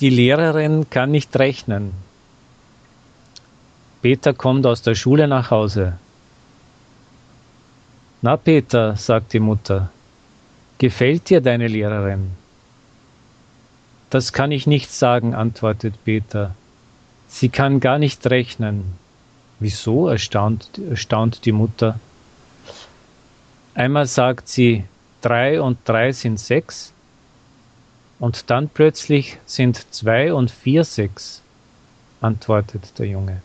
Die Lehrerin kann nicht rechnen. Peter kommt aus der Schule nach Hause. Na Peter, sagt die Mutter, gefällt dir deine Lehrerin? Das kann ich nicht sagen, antwortet Peter. Sie kann gar nicht rechnen. Wieso? erstaunt, erstaunt die Mutter. Einmal sagt sie, drei und drei sind sechs, und dann plötzlich sind zwei und vier sechs, antwortet der Junge.